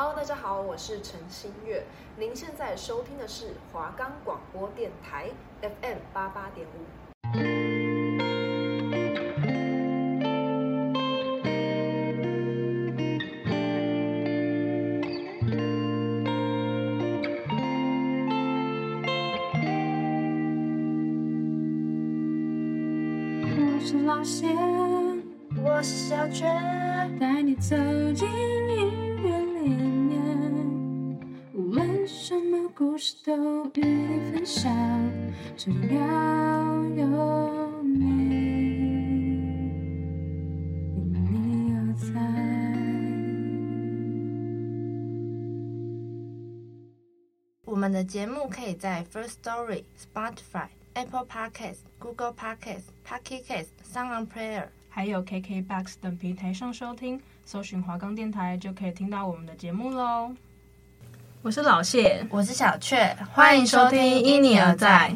Hello，大家好，我是陈新月。您现在收听的是华冈广播电台 FM 八八点五。我是老谢，我是小娟，带你走进只要有你，有你有在。我们的节目可以在 First Story、Spotify、Apple Podcasts、Google Podcasts、Pocket Casts、SoundOnPlayer，还有 KKBOX 等平台上收听，搜寻华冈电台就可以听到我们的节目喽。我是老谢，我是小雀，欢迎收听《因你而在》。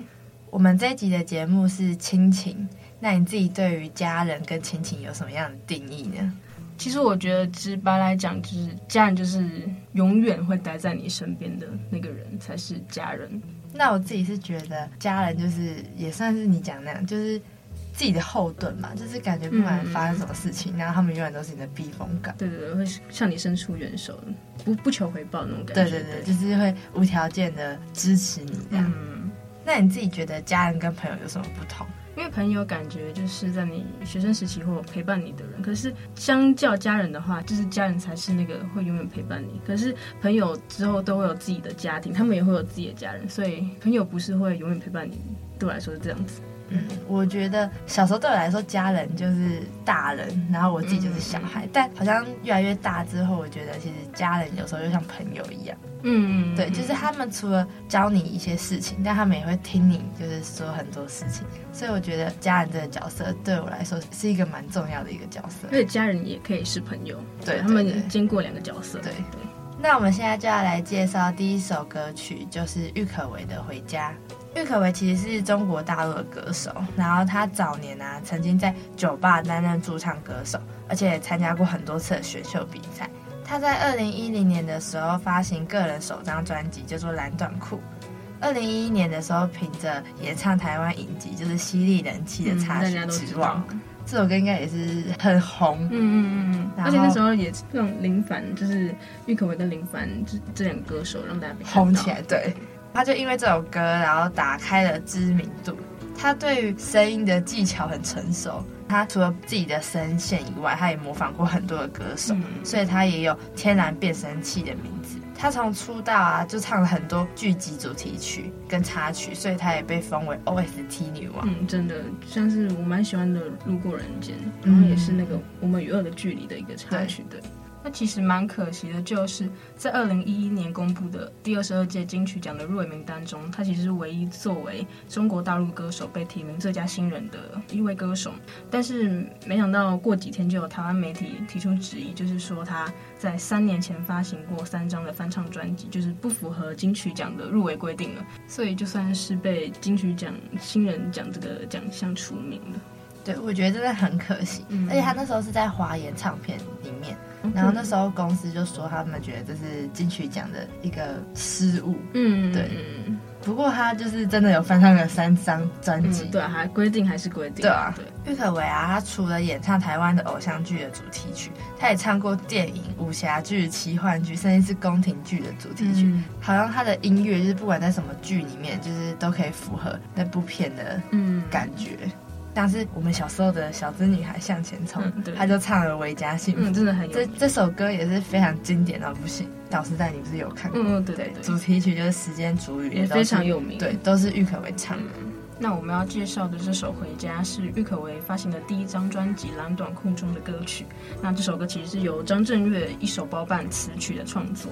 我们这一集的节目是亲情，那你自己对于家人跟亲情有什么样的定义呢？其实我觉得直白来讲，就是家人就是永远会待在你身边的那个人才是家人。那我自己是觉得家人就是也算是你讲那样，就是自己的后盾嘛，就是感觉不管发生什么事情，嗯、然后他们永远都是你的避风港。对对对，会向你伸出援手，不不求回报那种感觉。对对对，就是会无条件的支持你这样。嗯，那你自己觉得家人跟朋友有什么不同？因为朋友感觉就是在你学生时期或陪伴你的人，可是相较家人的话，就是家人才是那个会永远陪伴你。可是朋友之后都会有自己的家庭，他们也会有自己的家人，所以朋友不是会永远陪伴你。对我来说是这样子。嗯，我觉得小时候对我来说，家人就是大人，然后我自己就是小孩。嗯、但好像越来越大之后，我觉得其实家人有时候就像朋友一样。嗯，对，就是他们除了教你一些事情，但他们也会听你，就是说很多事情。所以我觉得家人这个角色对我来说是一个蛮重要的一个角色。而且家人也可以是朋友，对，他们经过两个角色。对对。那我们现在就要来介绍第一首歌曲，就是郁可唯的《回家》。郁可唯其实是中国大陆的歌手，然后他早年啊曾经在酒吧担任驻唱歌手，而且参加过很多次的选秀比赛。他在二零一零年的时候发行个人首张专辑，叫做《蓝短裤》。二零一一年的时候，凭着演唱台湾影集，就是犀利人气的插曲《指望》，这首歌应该也是很红。嗯嗯嗯，而且那时候也让林凡，就是郁可唯跟林凡这这两个歌手让大家红起来。对。他就因为这首歌，然后打开了知名度。他对于声音的技巧很成熟。他除了自己的声线以外，他也模仿过很多的歌手，嗯、所以他也有“天然变声器”的名字。他从出道啊，就唱了很多剧集主题曲跟插曲，所以他也被封为 OST 女王。嗯，真的，像是我蛮喜欢的《路过人间》，然后也是那个《我们与恶的距离》的一个插曲。对。对那其实蛮可惜的，就是在二零一一年公布的第二十二届金曲奖的入围名单中，他其实是唯一作为中国大陆歌手被提名最佳新人的一位歌手。但是没想到过几天就有台湾媒体提出质疑，就是说他在三年前发行过三张的翻唱专辑，就是不符合金曲奖的入围规定了，所以就算是被金曲奖新人奖这个奖项除名了。对，我觉得真的很可惜，嗯、而且他那时候是在华研唱片。然后那时候公司就说他们觉得这是金曲奖的一个失误，嗯，对。不过他就是真的有翻唱了三张专辑，嗯、对啊，还规定还是规定，对啊。对，郁可唯啊，他除了演唱台湾的偶像剧的主题曲，他也唱过电影、武侠剧、奇幻剧，甚至是宫廷剧的主题曲。嗯、好像他的音乐就是不管在什么剧里面，就是都可以符合那部片的嗯感觉。嗯像是我们小时候的小资女孩向前冲，嗯、他就唱了《维家幸福》，嗯，真的很有。这这首歌也是非常经典到不行。导师带你不是有看过？嗯，对对，对，对主题曲就是《时间煮雨》，也非常有名。对，都是郁可唯唱的。嗯、那我们要介绍的这首《回家》是郁可唯发行的第一张专辑《蓝短裤》中的歌曲。那这首歌其实是由张震岳一手包办词曲的创作。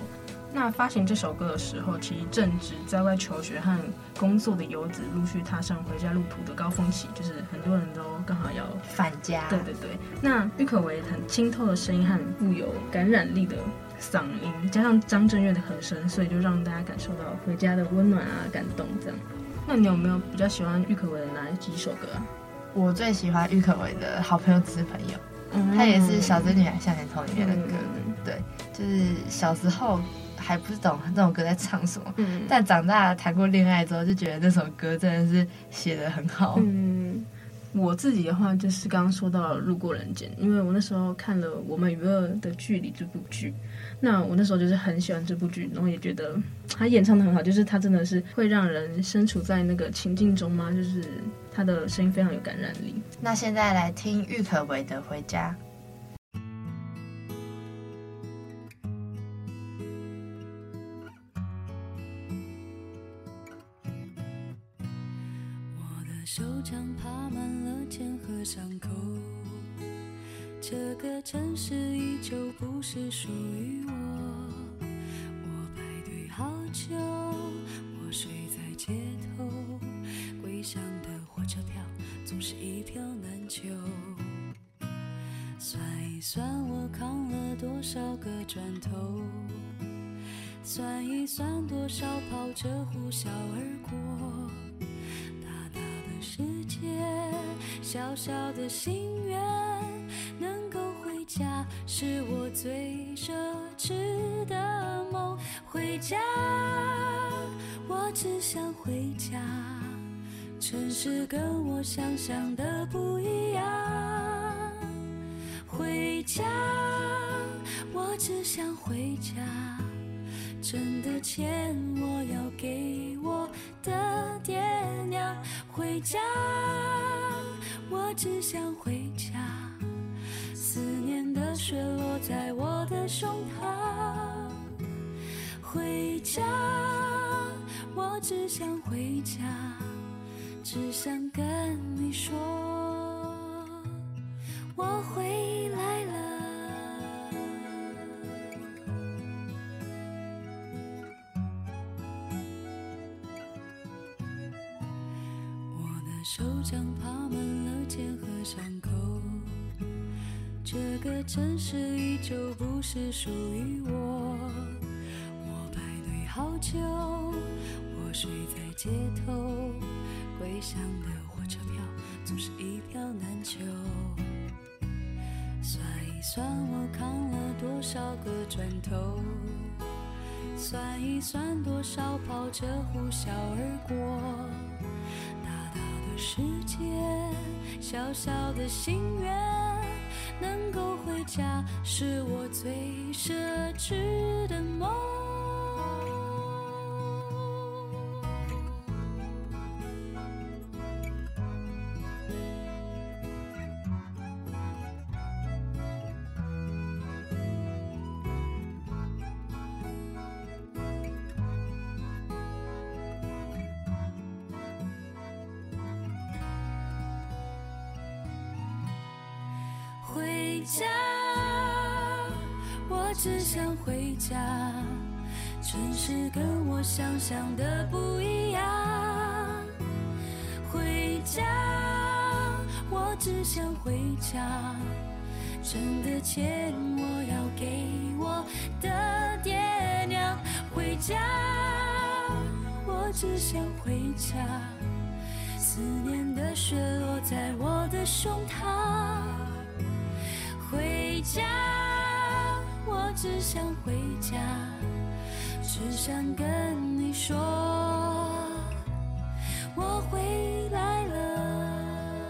那发行这首歌的时候，其实正值在外求学和工作的游子陆续踏上回家路途的高峰期，就是很多人都刚好要返家。对对对。那郁可唯很清透的声音和富有感染力的嗓音，加上张震岳的和声，所以就让大家感受到回家的温暖啊、感动这样。那你有没有比较喜欢郁可唯的哪几首歌啊？我最喜欢郁可唯的好朋友只是朋友，嗯、它也是小资女孩向前冲里面的歌。嗯对，就是小时候还不懂这首歌在唱什么，嗯，但长大谈过恋爱之后，就觉得那首歌真的是写的很好。嗯，我自己的话就是刚刚说到《路过人间》，因为我那时候看了《我们与恶的距离》这部剧，那我那时候就是很喜欢这部剧，然后也觉得他演唱的很好，就是他真的是会让人身处在那个情境中吗，就是他的声音非常有感染力。那现在来听郁可唯的《回家》。呼啸而过。大大的世界小小的心愿，能够回家是我最奢侈的梦。回家，我只想回家。城市跟我想象的不一样。回家，我只想回家。挣的钱我要给我的爹娘。回家，我只想回家。思念的雪落在我的胸膛。回家，我只想回家，只想跟你说，手掌爬满了茧和伤口，这个城市依旧不是属于我。我排队好久，我睡在街头，归乡的火车票总是一票难求。算一算我扛了多少个砖头，算一算多少跑车呼啸而过。世界小小的心愿，能够回家是我最奢侈的梦。回家，我只想回家。城市跟我想象的不一样。回家，我只想回家。挣的钱我要给我的爹娘。回家，我只想回家。思念的雪落在我的胸。回家，我只想回家，只想跟你说，我回来了。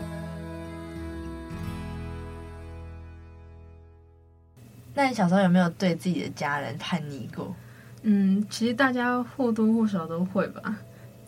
那你小时候有没有对自己的家人叛逆过？嗯，其实大家或多或少都会吧。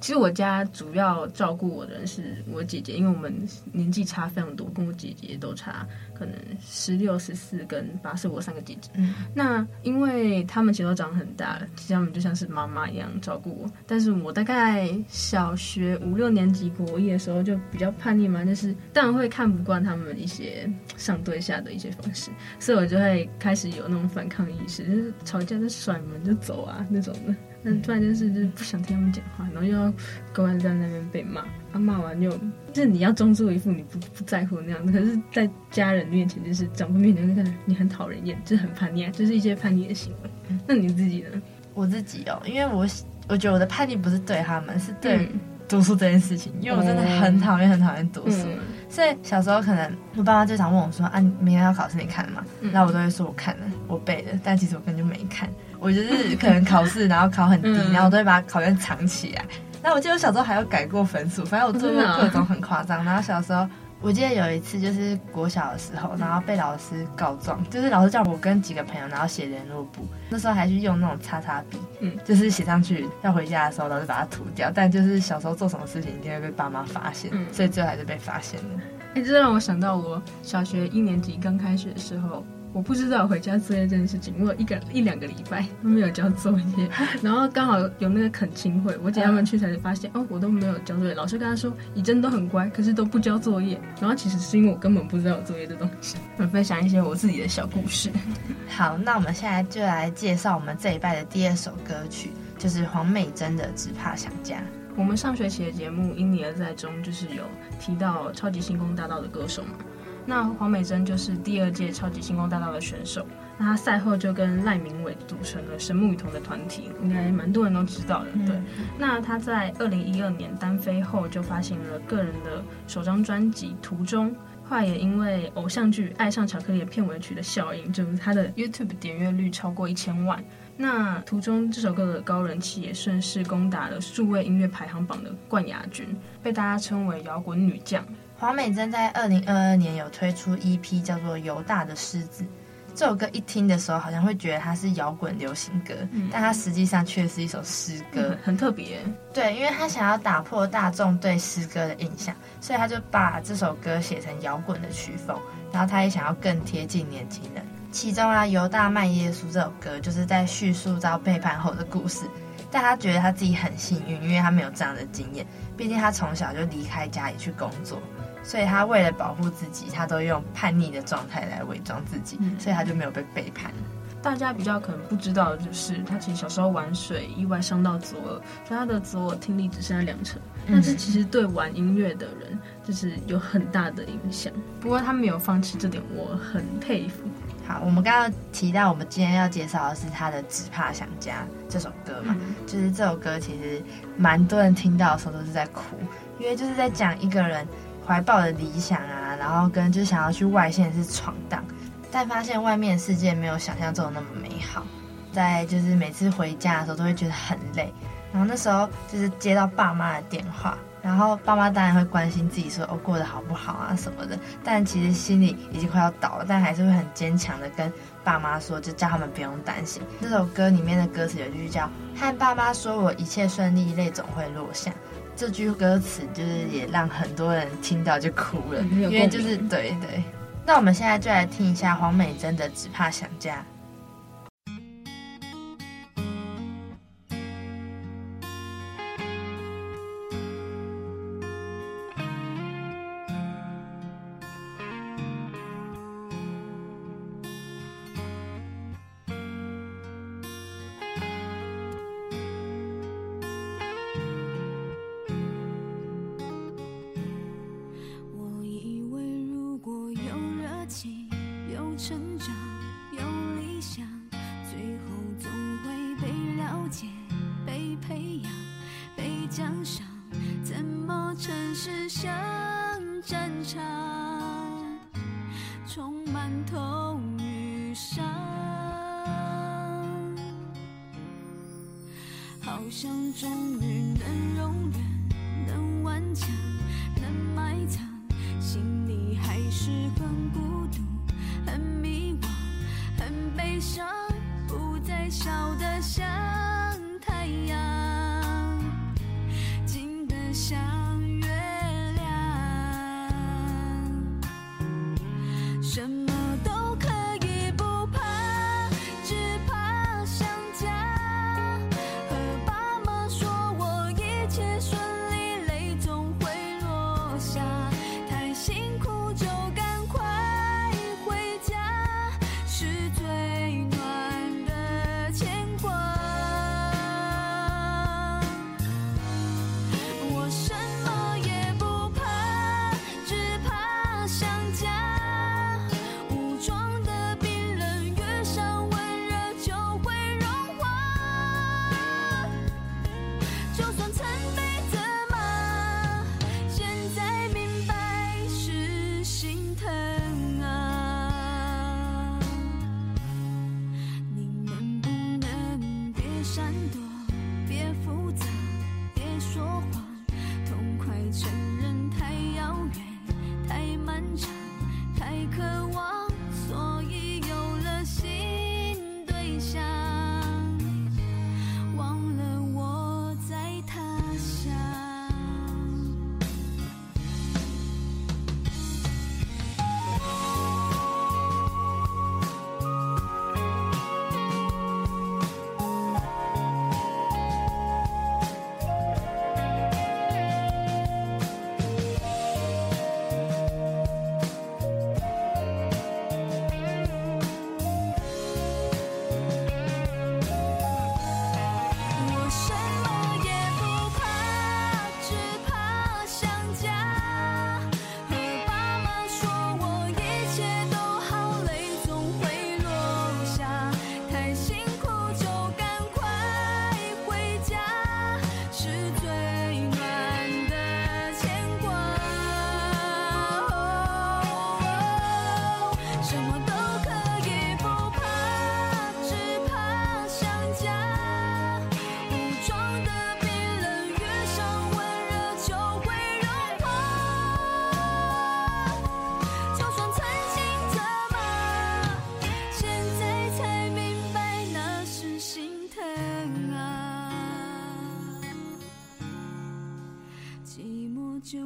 其实我家主要照顾我的人是我姐姐，因为我们年纪差非常多，跟我姐姐都差可能十六、十四跟八，是我三个姐姐。嗯，那因为他们其实都长很大了，其实他们就像是妈妈一样照顾我。但是我大概小学五六年级国一的时候就比较叛逆嘛，就是当然会看不惯他们一些上对下的一些方式，所以我就会开始有那种反抗意识，就是吵架就甩门就走啊那种的。但突然间是就是不想听他们讲话，然后又要乖乖在那边被骂，他、啊、骂完又就是你要装作一副你不不在乎那样子，可是在家人面前就是长辈面前就看你很讨人厌，就是很叛逆，就是一些叛逆的行为。嗯、那你自己呢？我自己哦，因为我我觉得我的叛逆不是对他们，是对读书这件事情，因为我真的很讨厌很讨厌读书，嗯、所以小时候可能我爸妈就常问我说：“啊，你明天要考试，你看了吗？”然后我都会说：“我看了，我背了。”但其实我根本就没看。我就是可能考试，然后考很低，然后我都会把考卷藏起来。那我记得我小时候还有改过分数，反正我做过各种很夸张。然后小时候。我记得有一次就是国小的时候，然后被老师告状，就是老师叫我跟几个朋友，然后写联络簿。那时候还是用那种擦擦笔，嗯，就是写上去，要回家的时候老师把它涂掉。但就是小时候做什么事情一定会被爸妈发现，嗯，所以最后还是被发现了。哎，这让我想到我小学一年级刚开学的时候。我不知道回家作业这件事情，我有一个一两个礼拜都没有交作业，然后刚好有那个恳亲会，我姐他们去才发现，哦，我都没有交作业。老师跟他说，以真都很乖，可是都不交作业。然后其实是因为我根本不知道有作业的东西。我分享一些我自己的小故事。好，那我们现在就来介绍我们这一拜的第二首歌曲，就是黄美珍的《只怕想家》。我们上学期的节目《因你而在》中，就是有提到超级星光大道的歌手嘛。那黄美珍就是第二届超级星光大道的选手，那她赛后就跟赖明伟组成了神木雨桐的团体，应该蛮多人都知道的。对，那她在二零一二年单飞后就发行了个人的首张专辑《途中》，后来也因为偶像剧《爱上巧克力》的片尾曲的效应，就是她的 YouTube 点阅率超过一千万。那《途中》这首歌的高人气也顺势攻打了数位音乐排行榜的冠亚军，被大家称为摇滚女将。黄美珍在二零二二年有推出 EP，叫做《犹大的狮子》。这首歌一听的时候，好像会觉得它是摇滚流行歌，嗯、但它实际上却是一首诗歌，嗯、很特别。对，因为他想要打破大众对诗歌的印象，所以他就把这首歌写成摇滚的曲风，然后他也想要更贴近年轻人。其中啊，《犹大卖耶稣》这首歌就是在叙述遭背叛后的故事。但他觉得他自己很幸运，因为他没有这样的经验。毕竟他从小就离开家里去工作，所以他为了保护自己，他都用叛逆的状态来伪装自己，嗯、所以他就没有被背叛。大家比较可能不知道的就是，他其实小时候玩水意外伤到左耳，所以他的左耳听力只剩下两成。嗯、但是其实对玩音乐的人就是有很大的影响。不过他没有放弃这点，我很佩服。好，我们刚刚提到，我们今天要介绍的是他的《只怕想家》这首歌嘛，嗯、就是这首歌其实蛮多人听到的时候都是在哭，因为就是在讲一个人怀抱的理想啊，然后跟就想要去外县市闯荡，但发现外面的世界没有想象中的那么美好，在就是每次回家的时候都会觉得很累，然后那时候就是接到爸妈的电话。然后爸妈当然会关心自己说，说哦过得好不好啊什么的，但其实心里已经快要倒了，但还是会很坚强的跟爸妈说，就叫他们不用担心。这首歌里面的歌词有一句叫“和爸妈说我一切顺利，泪总会落下”，这句歌词就是也让很多人听到就哭了，因为就是对对。那我们现在就来听一下黄美珍的《只怕想家》。想终于能融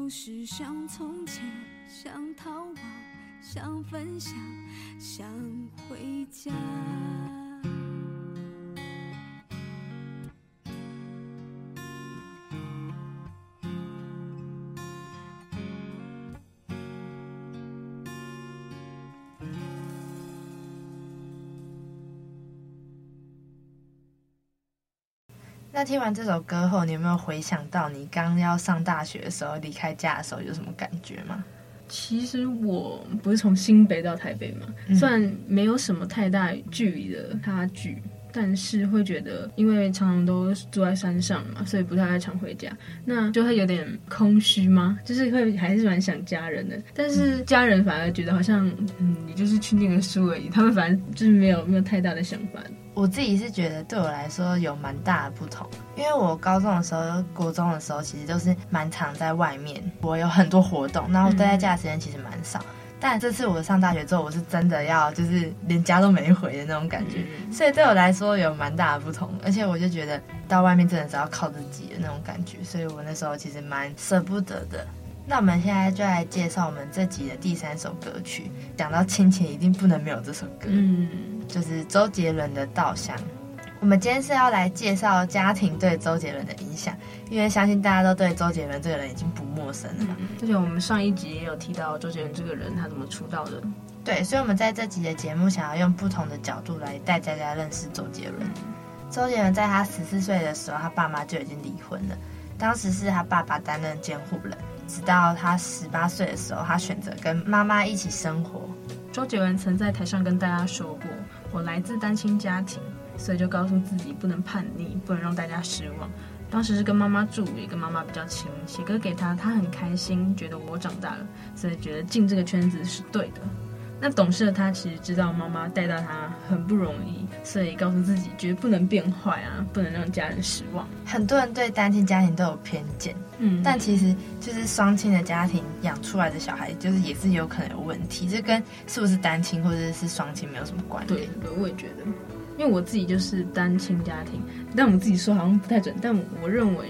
总是像从前，想逃亡，想分享，想回家。那听完这首歌后，你有没有回想到你刚要上大学的时候，离开家的时候有什么感觉吗？其实我不是从新北到台北嘛，嗯、虽然没有什么太大距离的差距，但是会觉得，因为常常都住在山上嘛，所以不太爱常回家，那就会有点空虚吗？就是会还是蛮想家人的，但是家人反而觉得好像，嗯，你就是去念个书而已，他们反正就是没有没有太大的想法。我自己是觉得对我来说有蛮大的不同，因为我高中的时候、国中的时候，其实都是蛮常在外面，我有很多活动，然后待在家的时间其实蛮少。嗯、但这次我上大学之后，我是真的要就是连家都没回的那种感觉，嗯、所以对我来说有蛮大的不同。而且我就觉得到外面真的是要靠自己的那种感觉，所以我那时候其实蛮舍不得的。那我们现在就来介绍我们这集的第三首歌曲。讲到亲情，一定不能没有这首歌，嗯，就是周杰伦的《稻香》。我们今天是要来介绍家庭对周杰伦的影响，因为相信大家都对周杰伦这个人已经不陌生了嘛。而且我们上一集也有提到周杰伦这个人，他怎么出道的。对，所以我们在这集的节目想要用不同的角度来带大家认识周杰伦。周杰伦在他十四岁的时候，他爸妈就已经离婚了，当时是他爸爸担任监护人。直到他十八岁的时候，他选择跟妈妈一起生活。周杰伦曾在台上跟大家说过：“我来自单亲家庭，所以就告诉自己不能叛逆，不能让大家失望。”当时是跟妈妈住，也跟妈妈比较亲，写歌给她，她很开心，觉得我长大了，所以觉得进这个圈子是对的。那懂事的他其实知道妈妈带到他很不容易，所以告诉自己绝不能变坏啊，不能让家人失望。很多人对单亲家庭都有偏见，嗯，但其实就是双亲的家庭养出来的小孩，就是也是有可能有问题，这跟是不是单亲或者是双亲没有什么关系。对，我也觉得，因为我自己就是单亲家庭，但我们自己说好像不太准，但我认为。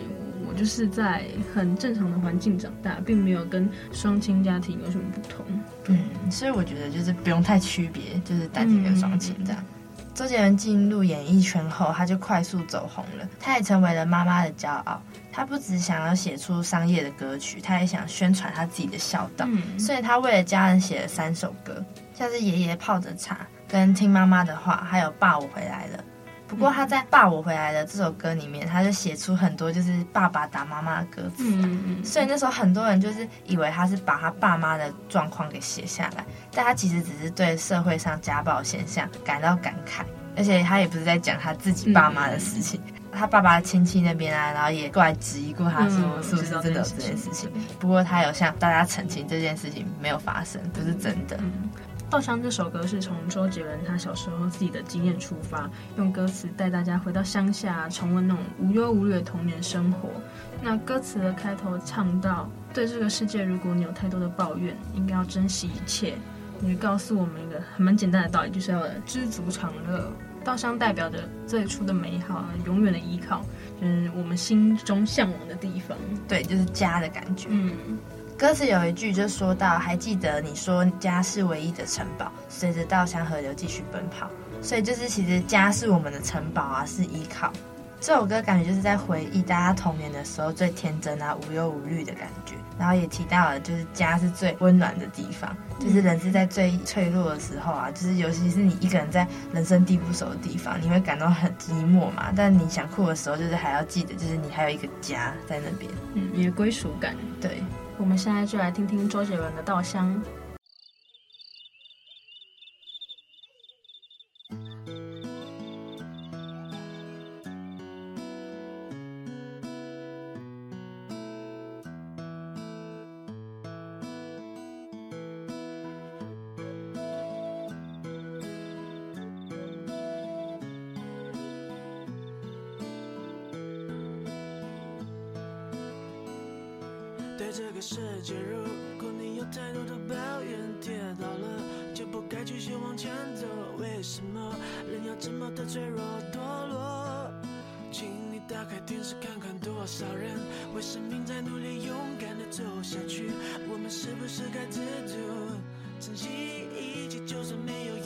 就是在很正常的环境长大，并没有跟双亲家庭有什么不同。嗯，所以我觉得就是不用太区别，就是单亲跟双亲这样。嗯、周杰伦进入演艺圈后，他就快速走红了，他也成为了妈妈的骄傲。他不只想要写出商业的歌曲，他也想宣传他自己的孝道。嗯、所以他为了家人写了三首歌，像是《爷爷泡着茶》、跟《听妈妈的话》，还有《爸，我回来了》。不过他在《爸，我回来了》这首歌里面，他就写出很多就是爸爸打妈妈的歌词，嗯嗯，所以那时候很多人就是以为他是把他爸妈的状况给写下来，但他其实只是对社会上家暴现象感到感慨，而且他也不是在讲他自己爸妈的事情，嗯、他爸爸的亲戚那边啊，然后也过来质疑过他说是不是真的有这件事情，不过他有向大家澄清这件事情没有发生，不是真的。稻香这首歌是从周杰伦他小时候自己的经验出发，用歌词带大家回到乡下，重温那种无忧无虑的童年生活。那歌词的开头唱到：“对这个世界，如果你有太多的抱怨，应该要珍惜一切。”你告诉我们一个很蛮简单的道理，就是要知足常乐。稻香代表着最初的美好，永远的依靠，就是我们心中向往的地方。对，就是家的感觉。嗯。歌词有一句就说到：“还记得你说家是唯一的城堡，随着稻香河流继续奔跑。”所以就是其实家是我们的城堡啊，是依靠。这首歌感觉就是在回忆大家童年的时候最天真啊、无忧无虑的感觉。然后也提到了，就是家是最温暖的地方，就是人是在最脆弱的时候啊，就是尤其是你一个人在人生地不熟的地方，你会感到很寂寞嘛。但你想哭的时候，就是还要记得，就是你还有一个家在那边，嗯，你的归属感，对。我们现在就来听听周杰伦的《稻香》。是不是该知足，珍惜一切，就算没有拥有？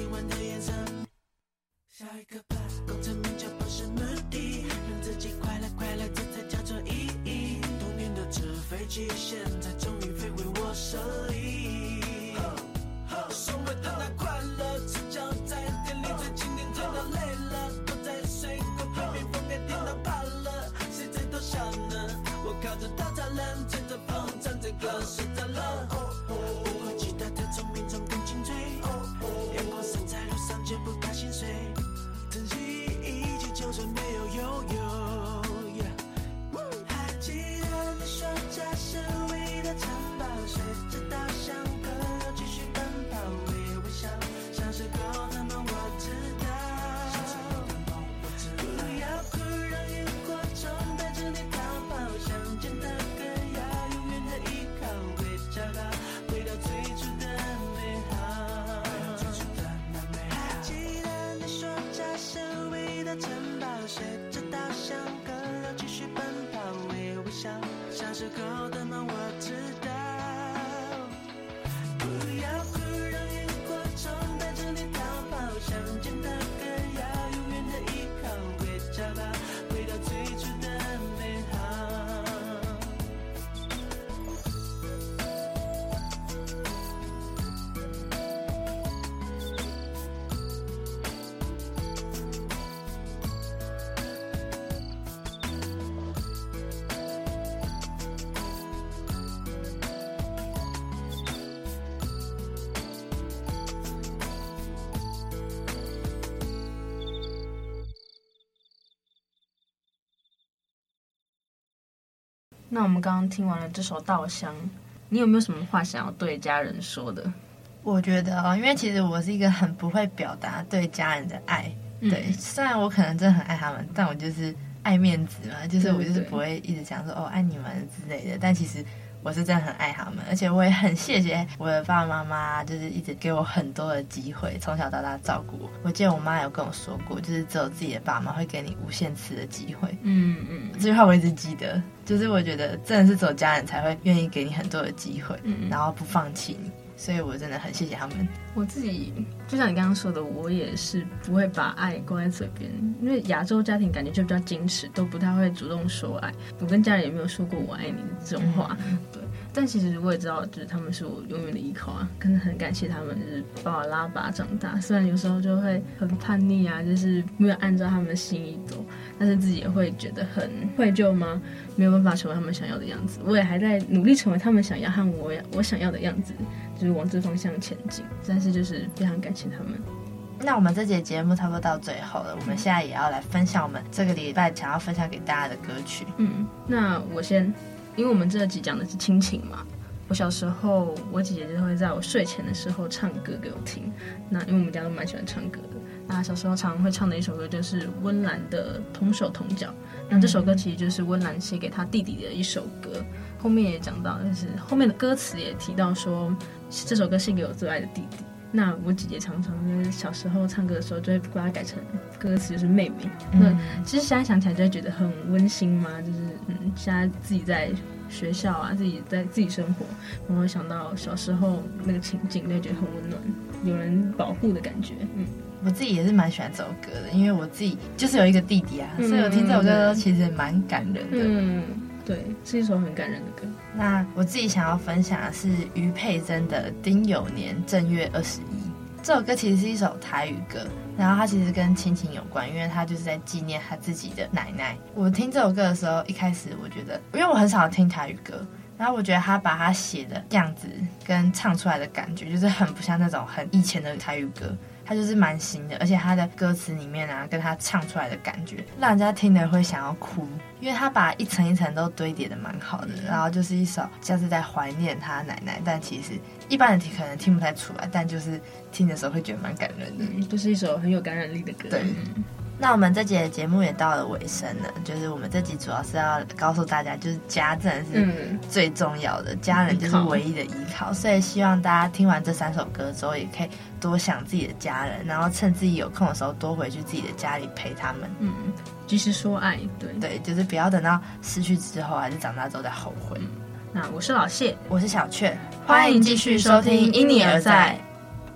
还涂上希望的颜色。下一个吧，功成名就不是目的，让自己快乐快乐，这才叫做意义。童年的纸飞机，现在终于飞回我手里。所谓的那快乐，赤脚在店里最经典，走到累了，躲在水沟旁边，风给电到怕了。谁在偷笑呢？我靠着稻草人，吹着风唱着歌那我们刚刚听完了这首《稻香》，你有没有什么话想要对家人说的？我觉得哦，因为其实我是一个很不会表达对家人的爱，对，嗯、虽然我可能真的很爱他们，但我就是爱面子嘛，就是我就是不会一直讲说哦爱你们之类的。但其实我是真的很爱他们，而且我也很谢谢我的爸爸妈妈，就是一直给我很多的机会，从小到大照顾我。我记得我妈有跟我说过，就是只有自己的爸妈会给你无限次的机会。嗯嗯，这句话我一直记得，就是我觉得真的是只有家人才会愿意给你很多的机会，嗯，然后不放弃你。所以我真的很谢谢他们。我自己就像你刚刚说的，我也是不会把爱挂在嘴边，因为亚洲家庭感觉就比较矜持，都不太会主动说爱。我跟家人也没有说过我爱你这种话，嗯、对。但其实我也知道，就是他们是我永远的依靠啊，真的很感谢他们，就是把我拉拔长大。虽然有时候就会很叛逆啊，就是没有按照他们的心意走，但是自己也会觉得很愧疚吗？没有办法成为他们想要的样子。我也还在努力成为他们想要和我我想要的样子。就是往这方向前进，但是就是非常感谢他们。那我们这节节目差不多到最后了，我们现在也要来分享我们这个礼拜想要分享给大家的歌曲。嗯，那我先，因为我们这集讲的是亲情嘛。我小时候，我姐姐就会在我睡前的时候唱歌给我听。那因为我们家都蛮喜欢唱歌的，那小时候常会唱的一首歌就是温岚的《同手同脚》。那这首歌其实就是温岚写给她弟弟的一首歌。后面也讲到，就是后面的歌词也提到说，这首歌献给我最爱的弟弟。那我姐姐常常就是小时候唱歌的时候，就会把它改成歌词就是妹妹。那、嗯、其实现在想起来就会觉得很温馨嘛，就是嗯，现在自己在学校啊，自己在自己生活，然后想到小时候那个情景，就觉得很温暖，有人保护的感觉。嗯，我自己也是蛮喜欢这首歌的，因为我自己就是有一个弟弟啊，嗯、所以我听这首歌其实蛮感人的。嗯。对，是一首很感人的歌。那我自己想要分享的是余佩真的《丁酉年正月二十一》这首歌，其实是一首台语歌，然后它其实跟亲情有关，因为它就是在纪念他自己的奶奶。我听这首歌的时候，一开始我觉得，因为我很少听台语歌，然后我觉得他把他写的样子跟唱出来的感觉，就是很不像那种很以前的台语歌。他就是蛮新的，而且他的歌词里面啊，跟他唱出来的感觉，让人家听了会想要哭，因为他把一层一层都堆叠的蛮好的，然后就是一首像是在怀念他奶奶，但其实一般人听可能听不太出来，但就是听的时候会觉得蛮感人的，嗯，就是一首很有感染力的歌。对。那我们这集的节目也到了尾声了，就是我们这集主要是要告诉大家，就是家真的是最重要的，家人就是唯一的依靠，所以希望大家听完这三首歌之后，也可以多想自己的家人，然后趁自己有空的时候多回去自己的家里陪他们。嗯，及时说爱，对对，就是不要等到失去之后，还是长大之后再后悔。那我是老谢，我是小雀，欢迎继续收听《因你而在》。